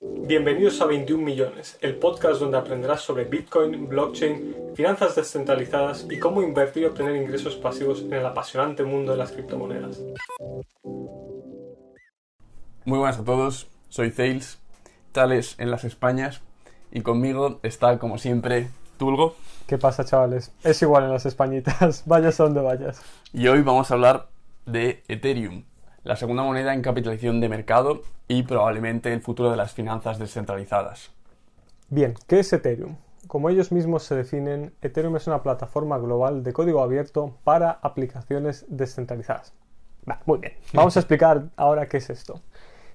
Bienvenidos a 21 millones, el podcast donde aprenderás sobre Bitcoin, blockchain, finanzas descentralizadas y cómo invertir y obtener ingresos pasivos en el apasionante mundo de las criptomonedas. Muy buenas a todos, soy Thales, Tales en las Españas y conmigo está como siempre Tulgo. ¿Qué pasa chavales? Es igual en las Españitas, vayas a donde vayas. Y hoy vamos a hablar de Ethereum, la segunda moneda en capitalización de mercado y probablemente el futuro de las finanzas descentralizadas. Bien, ¿qué es Ethereum? Como ellos mismos se definen, Ethereum es una plataforma global de código abierto para aplicaciones descentralizadas. muy bien, vamos a explicar ahora qué es esto.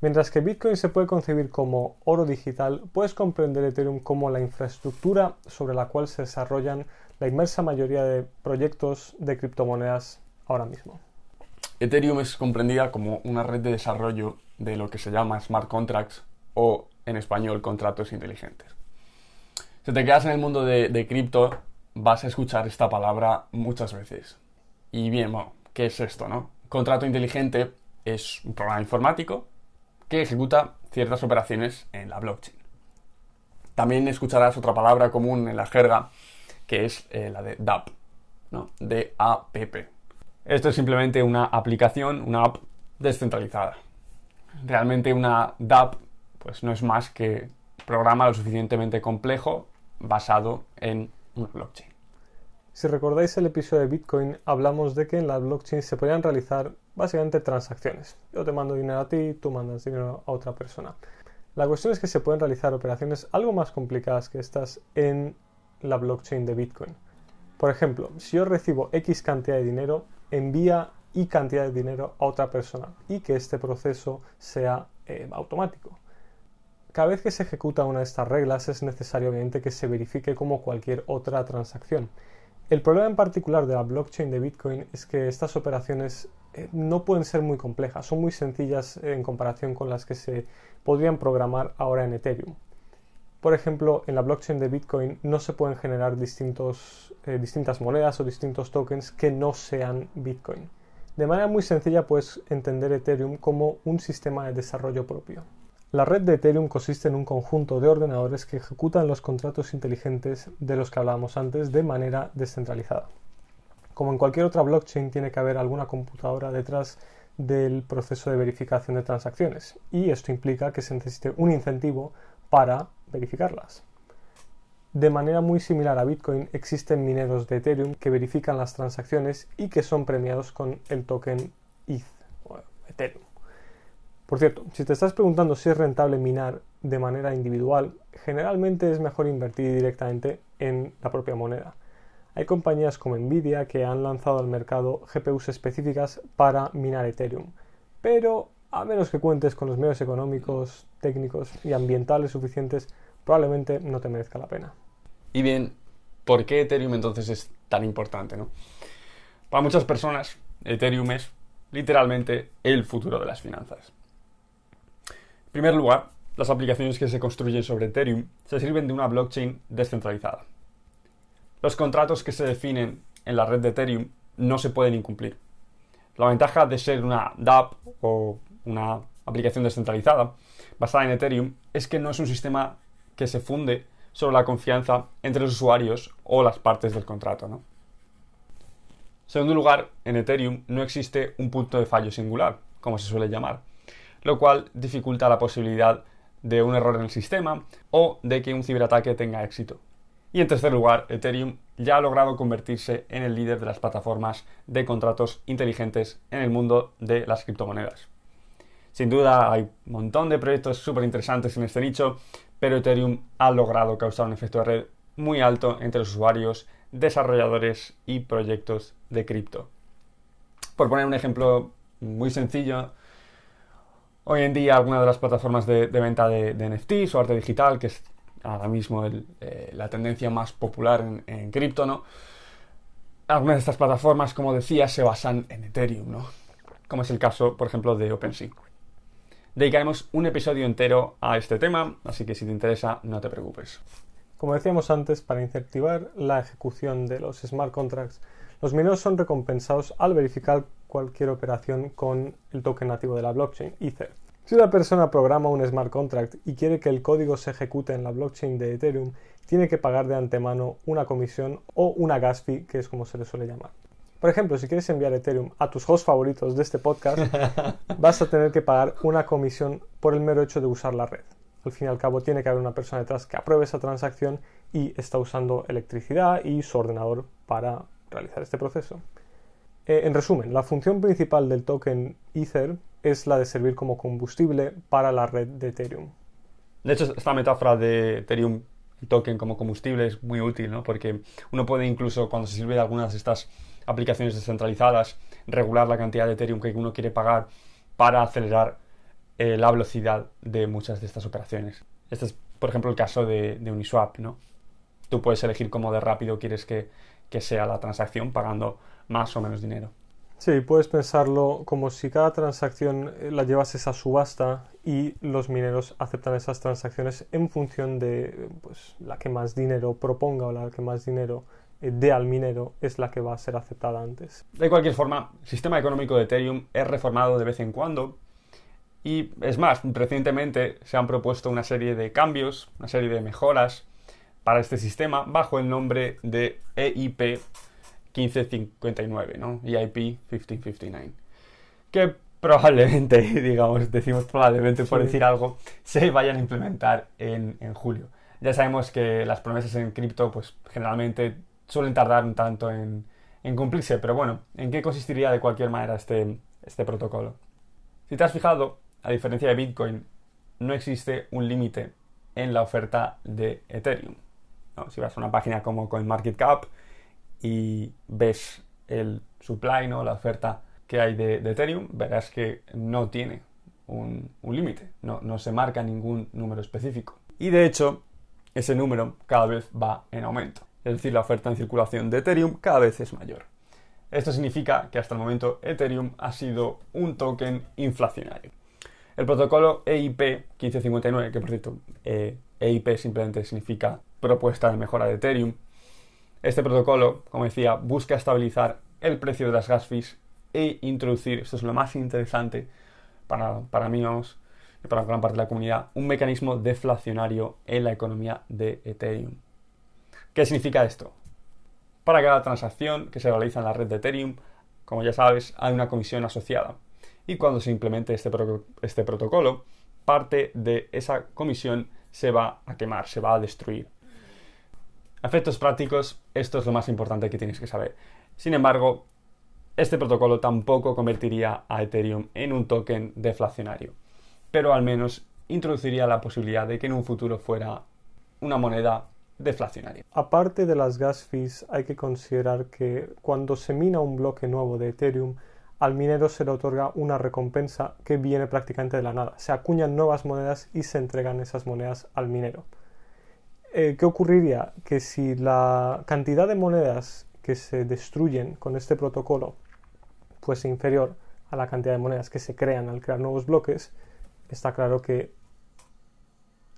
Mientras que Bitcoin se puede concebir como oro digital, puedes comprender Ethereum como la infraestructura sobre la cual se desarrollan la inmersa mayoría de proyectos de criptomonedas ahora mismo. Ethereum es comprendida como una red de desarrollo de lo que se llama smart contracts o en español contratos inteligentes. Si te quedas en el mundo de, cripto, vas a escuchar esta palabra muchas veces. Y bien, ¿qué es esto, no? Contrato inteligente es un programa informático que ejecuta ciertas operaciones en la blockchain. También escucharás otra palabra común en la jerga que es eh, la de DApp, ¿no? D-A-P-P. Esto es simplemente una aplicación, una app descentralizada. Realmente una DApp pues no es más que programa lo suficientemente complejo basado en una blockchain. Si recordáis el episodio de Bitcoin, hablamos de que en la blockchain se podían realizar básicamente transacciones. Yo te mando dinero a ti, tú mandas dinero a otra persona. La cuestión es que se pueden realizar operaciones algo más complicadas que estas en la blockchain de Bitcoin. Por ejemplo, si yo recibo X cantidad de dinero, envía y cantidad de dinero a otra persona y que este proceso sea eh, automático. Cada vez que se ejecuta una de estas reglas es necesario obviamente que se verifique como cualquier otra transacción. El problema en particular de la blockchain de Bitcoin es que estas operaciones eh, no pueden ser muy complejas, son muy sencillas en comparación con las que se podrían programar ahora en Ethereum. Por ejemplo, en la blockchain de Bitcoin no se pueden generar distintos, eh, distintas monedas o distintos tokens que no sean Bitcoin. De manera muy sencilla puedes entender Ethereum como un sistema de desarrollo propio. La red de Ethereum consiste en un conjunto de ordenadores que ejecutan los contratos inteligentes de los que hablábamos antes de manera descentralizada. Como en cualquier otra blockchain tiene que haber alguna computadora detrás del proceso de verificación de transacciones y esto implica que se necesite un incentivo para verificarlas. De manera muy similar a Bitcoin, existen mineros de Ethereum que verifican las transacciones y que son premiados con el token ETH o Ethereum. Por cierto, si te estás preguntando si es rentable minar de manera individual, generalmente es mejor invertir directamente en la propia moneda. Hay compañías como Nvidia que han lanzado al mercado GPUs específicas para minar Ethereum, pero a menos que cuentes con los medios económicos, técnicos y ambientales suficientes, probablemente no te merezca la pena. Y bien, ¿por qué Ethereum entonces es tan importante? ¿no? Para muchas personas, Ethereum es literalmente el futuro de las finanzas. En primer lugar, las aplicaciones que se construyen sobre Ethereum se sirven de una blockchain descentralizada. Los contratos que se definen en la red de Ethereum no se pueden incumplir. La ventaja de ser una DApp o una aplicación descentralizada basada en Ethereum es que no es un sistema que se funde sobre la confianza entre los usuarios o las partes del contrato. ¿no? Segundo lugar, en Ethereum no existe un punto de fallo singular, como se suele llamar, lo cual dificulta la posibilidad de un error en el sistema o de que un ciberataque tenga éxito. Y en tercer lugar, Ethereum ya ha logrado convertirse en el líder de las plataformas de contratos inteligentes en el mundo de las criptomonedas. Sin duda hay un montón de proyectos súper interesantes en este nicho, pero Ethereum ha logrado causar un efecto de red muy alto entre los usuarios, desarrolladores y proyectos de cripto. Por poner un ejemplo muy sencillo, hoy en día algunas de las plataformas de, venta de, NFTs o arte digital, que es ahora mismo eh, la tendencia más popular en, en cripto, ¿no? Algunas de estas plataformas, como decía, se basan en Ethereum, ¿no? Como es el caso, por ejemplo, de OpenSea dedicaremos un episodio entero a este tema, así que si te interesa, no te preocupes. Como decíamos antes, para incentivar la ejecución de los smart contracts, los mineros son recompensados al verificar cualquier operación con el token nativo de la blockchain, Ether. Si una persona programa un smart contract y quiere que el código se ejecute en la blockchain de Ethereum, tiene que pagar de antemano una comisión o una gas fee, que es como se le suele llamar. Por ejemplo, si quieres enviar Ethereum a tus hosts favoritos de este podcast, vas a tener que pagar una comisión por el mero hecho de usar la red. Al fin y al cabo, tiene que haber una persona detrás que apruebe esa transacción y está usando electricidad y su ordenador para realizar este proceso. Eh, en resumen, la función principal del token Ether es la de servir como combustible para la red de Ethereum. De hecho, esta metáfora de Ethereum token como combustible es muy útil, ¿no? Porque uno puede incluso, cuando se sirve de algunas de estas aplicaciones descentralizadas, regular la cantidad de Ethereum que uno quiere pagar para acelerar eh, la velocidad de muchas de estas operaciones. Este es, por ejemplo, el caso de, Uniswap, ¿no? Tú puedes elegir cómo de rápido quieres que, que sea la transacción pagando más o menos dinero. Sí, puedes pensarlo como si cada transacción eh, la llevases a subasta y los mineros aceptan esas transacciones en función de pues, la que más dinero proponga o la que más dinero eh, dé al minero es la que va a ser aceptada antes. De cualquier forma, el sistema económico de Ethereum es reformado de vez en cuando y es más, recientemente se han propuesto una serie de cambios, una serie de mejoras para este sistema bajo el nombre de EIP 1559, ¿no? EIP 1559. Que probablemente, digamos, decimos probablemente por decir algo, se vayan a implementar en, en julio. Ya sabemos que las promesas en cripto, pues generalmente suelen tardar un tanto en, cumplirse, pero bueno, ¿en qué consistiría de cualquier manera este, este protocolo? Si te has fijado, a diferencia de Bitcoin, no existe un límite en la oferta de Ethereum. Si vas a una página como CoinMarketCap y ves el supply, ¿no? la oferta que hay de, Ethereum, verás que no tiene un, límite, no, no se marca ningún número específico. Y de hecho, ese número cada vez va en aumento es decir, la oferta en circulación de Ethereum cada vez es mayor. Esto significa que hasta el momento Ethereum ha sido un token inflacionario. El protocolo EIP 1559, que por cierto, EIP eh, e simplemente significa propuesta de mejora de Ethereum, este protocolo, como decía, busca estabilizar el precio de las gas fees e introducir, esto es lo más interesante para, para mí, vamos, y para gran parte de la comunidad, un mecanismo deflacionario en la economía de Ethereum. ¿Qué significa esto? Para cada transacción que se realiza en la red de Ethereum, como ya sabes, hay una comisión asociada. Y cuando se implemente este, este protocolo, parte de esa comisión se va a quemar, se va a destruir. Efectos prácticos, esto es lo más importante que tienes que saber. Sin embargo, este protocolo tampoco convertiría a Ethereum en un token deflacionario, pero al menos introduciría la posibilidad de que en un futuro fuera una moneda deflacionaria. Aparte de las gas fees, hay que considerar que cuando se mina un bloque nuevo de Ethereum, al minero se le otorga una recompensa que viene prácticamente de la nada. Se acuñan nuevas monedas y se entregan esas monedas al minero. Eh, ¿Qué ocurriría? Que si la cantidad de monedas que se destruyen con este protocolo fuese inferior a la cantidad de monedas que se crean al crear nuevos bloques, está claro que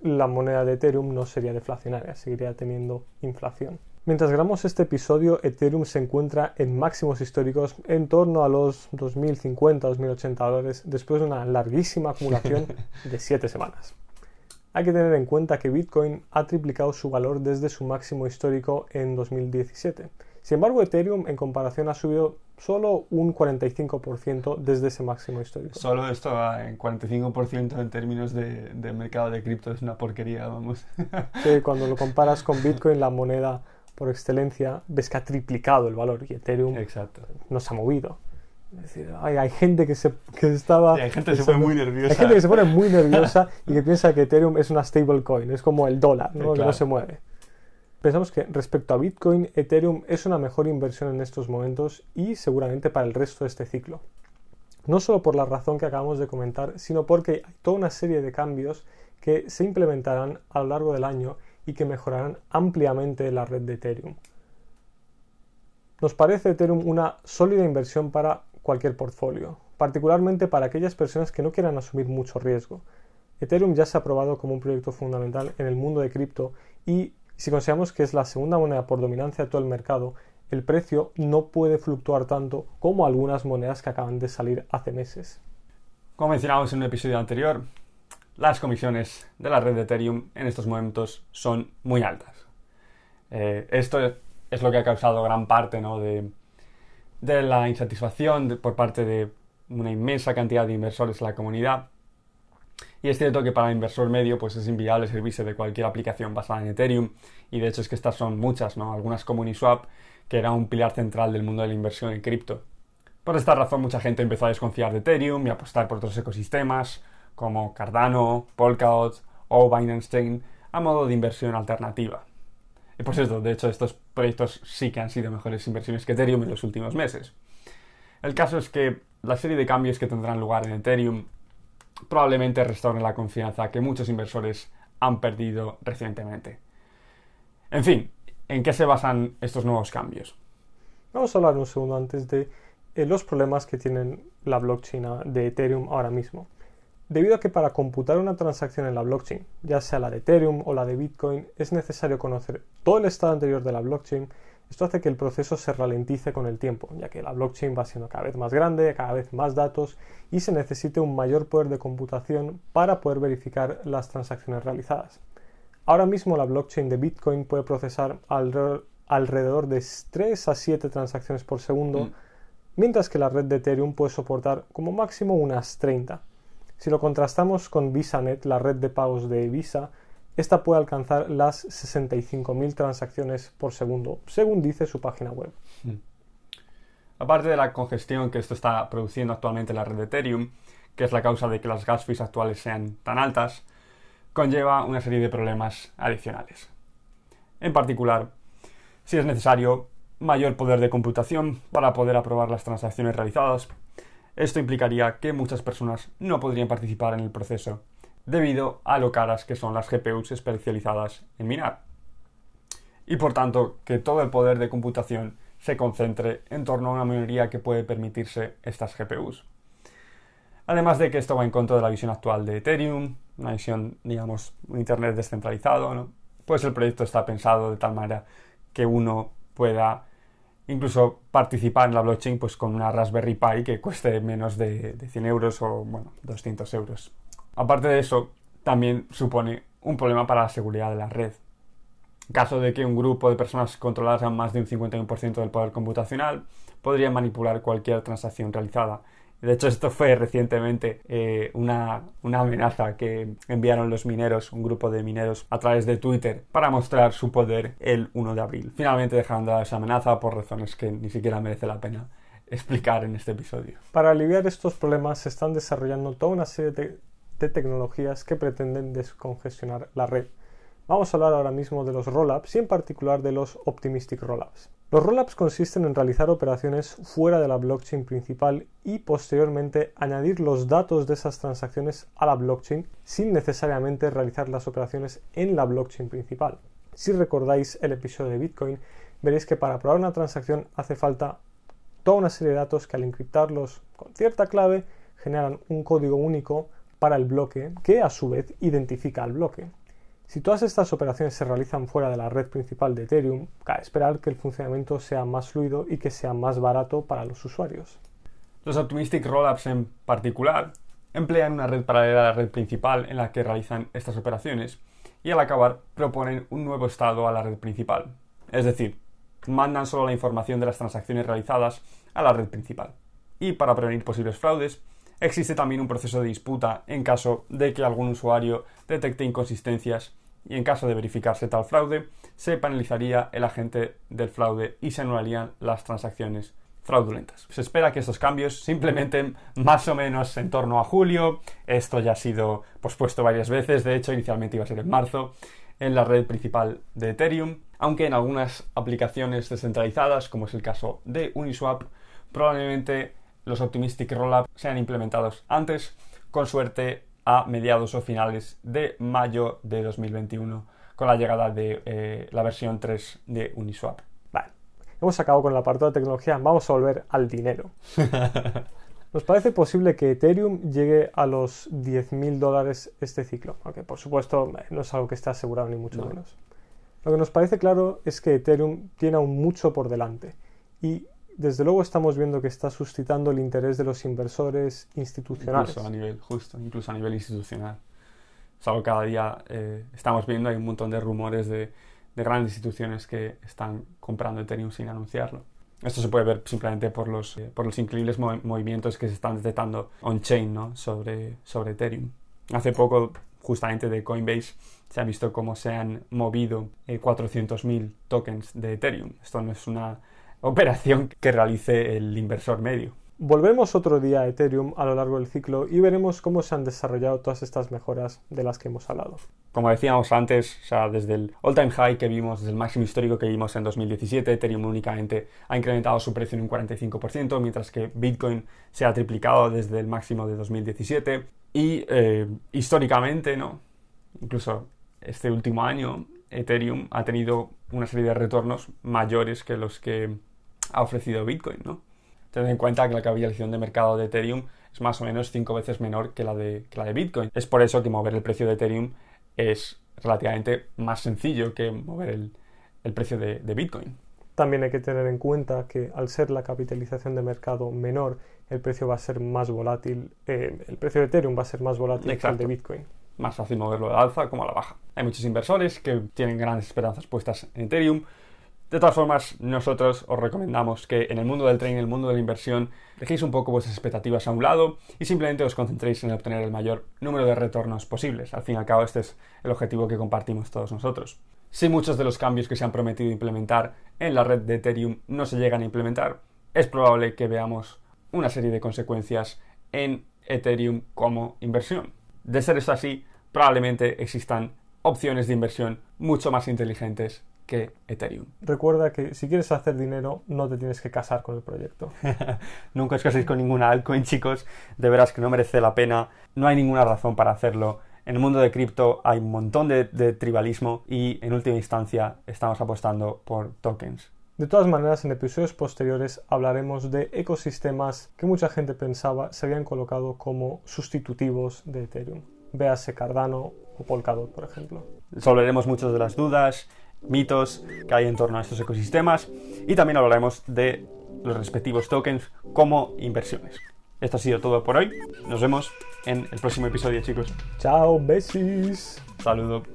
la moneda de Ethereum no sería deflacionaria, seguiría teniendo inflación. Mientras grabamos este episodio, Ethereum se encuentra en máximos históricos en torno a los 2.050-2.080 dólares después de una larguísima acumulación de 7 semanas. Hay que tener en cuenta que Bitcoin ha triplicado su valor desde su máximo histórico en 2017 sin embargo, Ethereum en comparación ha subido solo un 45% desde ese máximo histórico. Solo esto en 45% en términos de, mercado de cripto es una porquería, vamos. Sí, cuando lo comparas con Bitcoin, la moneda por excelencia, ves que ha triplicado el valor y Ethereum Exacto. no se ha movido. Es decir, hay, gente que, se, que estaba... hay gente que se pone muy nerviosa. Hay gente que se pone muy nerviosa y que piensa que Ethereum es una stablecoin, es como el dólar, ¿no? que no se mueve. Pensamos que respecto a Bitcoin, Ethereum es una mejor inversión en estos momentos y seguramente para el resto de este ciclo. No solo por la razón que acabamos de comentar, sino porque hay toda una serie de cambios que se implementarán a lo largo del año y que mejorarán ampliamente la red de Ethereum. Nos parece Ethereum una sólida inversión para cualquier portfolio, particularmente para aquellas personas que no quieran asumir mucho riesgo. Ethereum ya se ha probado como un proyecto fundamental en el mundo de cripto y si consideramos que es la segunda moneda por dominancia de todo el mercado, el precio no puede fluctuar tanto como algunas monedas que acaban de salir hace meses. Como mencionamos en un episodio anterior, las comisiones de la red de Ethereum en estos momentos son muy altas. Eh, esto es lo que ha causado gran parte de, la insatisfacción por parte de una inmensa cantidad de inversores en la comunidad. Y es cierto que para el inversor medio pues es inviable servirse de cualquier aplicación basada en Ethereum. Y de hecho es que estas son muchas, ¿no? Algunas como Uniswap, que era un pilar central del mundo de la inversión en cripto. Por esta razón mucha gente empezó a desconfiar de Ethereum y a apostar por otros ecosistemas como Cardano, Polkadot o Binance Chain a modo de inversión alternativa. Y por cierto, de hecho estos proyectos sí que han sido mejores inversiones que Ethereum en los últimos meses. El caso es que la serie de cambios que tendrán lugar en Ethereum probablemente restauren la confianza que muchos inversores han perdido recientemente. En fin, ¿en qué se basan estos nuevos cambios? Vamos a hablar un segundo antes de eh, los problemas que tienen la blockchain de Ethereum ahora mismo. Debido a que para computar una transacción en la blockchain, ya sea la de Ethereum o la de Bitcoin, es necesario conocer todo el estado anterior de la blockchain, esto hace que el proceso se ralentice con el tiempo, ya que la blockchain va siendo cada vez más grande, cada vez más datos y se necesite un mayor poder de computación para poder verificar las transacciones realizadas. Ahora mismo la blockchain de Bitcoin puede procesar alrededor de 3 a 7 transacciones por segundo, mm. mientras que la red de Ethereum puede soportar como máximo unas 30. Si lo contrastamos con VisaNet, la red de pagos de Visa, esta puede alcanzar las 65.000 transacciones por segundo, según dice su página web. Hmm. Aparte de la congestión que esto está produciendo actualmente en la red de Ethereum, que es la causa de que las gas fees actuales sean tan altas, conlleva una serie de problemas adicionales. En particular, si es necesario mayor poder de computación para poder aprobar las transacciones realizadas, esto implicaría que muchas personas no podrían participar en el proceso, debido a lo caras que son las GPUs especializadas en minar. Y por tanto, que todo el poder de computación se concentre en torno a una minoría que puede permitirse estas GPUs. Además de que esto va en contra de la visión actual de Ethereum, una visión, digamos, un Internet descentralizado, pues el proyecto está pensado de tal manera que uno pueda incluso participar en la blockchain pues con una Raspberry Pi que cueste menos de, 100 euros o bueno, 200 euros. Aparte de eso, también supone un problema para la seguridad de la red. En caso de que un grupo de personas controlaran más de un 51% del poder computacional, podrían manipular cualquier transacción realizada de hecho, esto fue recientemente eh, una, amenaza que enviaron los mineros, un grupo de mineros, a través de Twitter para mostrar su poder el 1 de abril. Finalmente dejaron de esa amenaza por razones que ni siquiera merece la pena explicar en este episodio. Para aliviar estos problemas se están desarrollando toda una serie de tecnologías que pretenden descongestionar la red. Vamos a hablar ahora mismo de los rollups y en particular de los optimistic rollups. Los rollups consisten en realizar operaciones fuera de la blockchain principal y posteriormente añadir los datos de esas transacciones a la blockchain sin necesariamente realizar las operaciones en la blockchain principal. Si recordáis el episodio de Bitcoin, veréis que para probar una transacción hace falta toda una serie de datos que al encriptarlos con cierta clave generan un código único para el bloque que a su vez identifica al bloque. Si todas estas operaciones se realizan fuera de la red principal de Ethereum, cabe esperar que el funcionamiento sea más fluido y que sea más barato para los usuarios. Los Optimistic Rollups en particular emplean una red paralela a la red principal en la que realizan estas operaciones y al acabar proponen un nuevo estado a la red principal. Es decir, mandan solo la información de las transacciones realizadas a la red principal. Y para prevenir posibles fraudes, existe también un proceso de disputa en caso de que algún usuario detecte inconsistencias y en caso de verificarse tal fraude, se penalizaría el agente del fraude y se anularían las transacciones fraudulentas. Se espera que estos cambios se implementen más o menos en torno a julio. Esto ya ha sido pospuesto varias veces, de hecho inicialmente iba a ser en marzo en la red principal de Ethereum, aunque en algunas aplicaciones descentralizadas, como es el caso de Uniswap, probablemente los Optimistic Rollup sean implementados antes, con suerte a mediados o finales de mayo de 2021, con la llegada de eh, la versión 3 de Uniswap. Vale, hemos acabado con el apartado de tecnología, vamos a volver al dinero. Nos parece posible que Ethereum llegue a los 10.000 dólares este ciclo, aunque por supuesto no es algo que esté asegurado ni mucho menos. Lo que nos parece claro es que Ethereum tiene aún mucho por delante y desde luego estamos viendo que está suscitando el interés de los inversores institucionales. Incluso a nivel, justo, incluso a nivel institucional. Es algo que cada día eh, estamos viendo, hay un montón de rumores de, de grandes instituciones que están comprando Ethereum sin anunciarlo. Esto se puede ver simplemente por los, eh, por los increíbles mov- movimientos que se están detectando on-chain ¿no? sobre, sobre Ethereum. Hace poco, justamente de Coinbase, se ha visto cómo se han movido eh, 400.000 tokens de Ethereum. Esto no es una operación que realice el inversor medio. Volvemos otro día a Ethereum a lo largo del ciclo y veremos cómo se han desarrollado todas estas mejoras de las que hemos hablado. Como decíamos antes, o sea, desde el all-time high que vimos, desde el máximo histórico que vimos en 2017, Ethereum únicamente ha incrementado su precio en un 45%, mientras que Bitcoin se ha triplicado desde el máximo de 2017. Y eh, históricamente, ¿no? Incluso este último año, Ethereum ha tenido una serie de retornos mayores que los que ha ofrecido Bitcoin, ¿no? Tened en cuenta que la capitalización de mercado de Ethereum es más o menos cinco veces menor que la de, que la de Bitcoin. Es por eso que mover el precio de Ethereum es relativamente más sencillo que mover el, el precio de, de, Bitcoin. También hay que tener en cuenta que al ser la capitalización de mercado menor, el precio va a ser más volátil, eh, el precio de Ethereum va a ser más volátil Exacto. que el de Bitcoin. Más fácil moverlo al alza como a la baja. Hay muchos inversores que tienen grandes esperanzas puestas en Ethereum. De todas formas, nosotros os recomendamos que en el mundo del trading, en el mundo de la inversión, dejéis un poco vuestras expectativas a un lado y simplemente os concentréis en obtener el mayor número de retornos posibles. Al fin y al cabo, este es el objetivo que compartimos todos nosotros. Si muchos de los cambios que se han prometido implementar en la red de Ethereum no se llegan a implementar, es probable que veamos una serie de consecuencias en Ethereum como inversión. De ser esto así, probablemente existan opciones de inversión mucho más inteligentes que Ethereum. Recuerda que si quieres hacer dinero no te tienes que casar con el proyecto. Nunca os caséis con ninguna altcoin, chicos. De veras que no merece la pena. No hay ninguna razón para hacerlo. En el mundo de cripto hay un montón de, de tribalismo y en última instancia estamos apostando por tokens. De todas maneras, en episodios posteriores hablaremos de ecosistemas que mucha gente pensaba se habían colocado como sustitutivos de Ethereum. Véase Cardano o Polkadot, por ejemplo. Resolveremos muchas de las dudas, mitos que hay en torno a estos ecosistemas y también hablaremos de los respectivos tokens como inversiones. Esto ha sido todo por hoy. Nos vemos en el próximo episodio, chicos. Chao, besis. Saludos.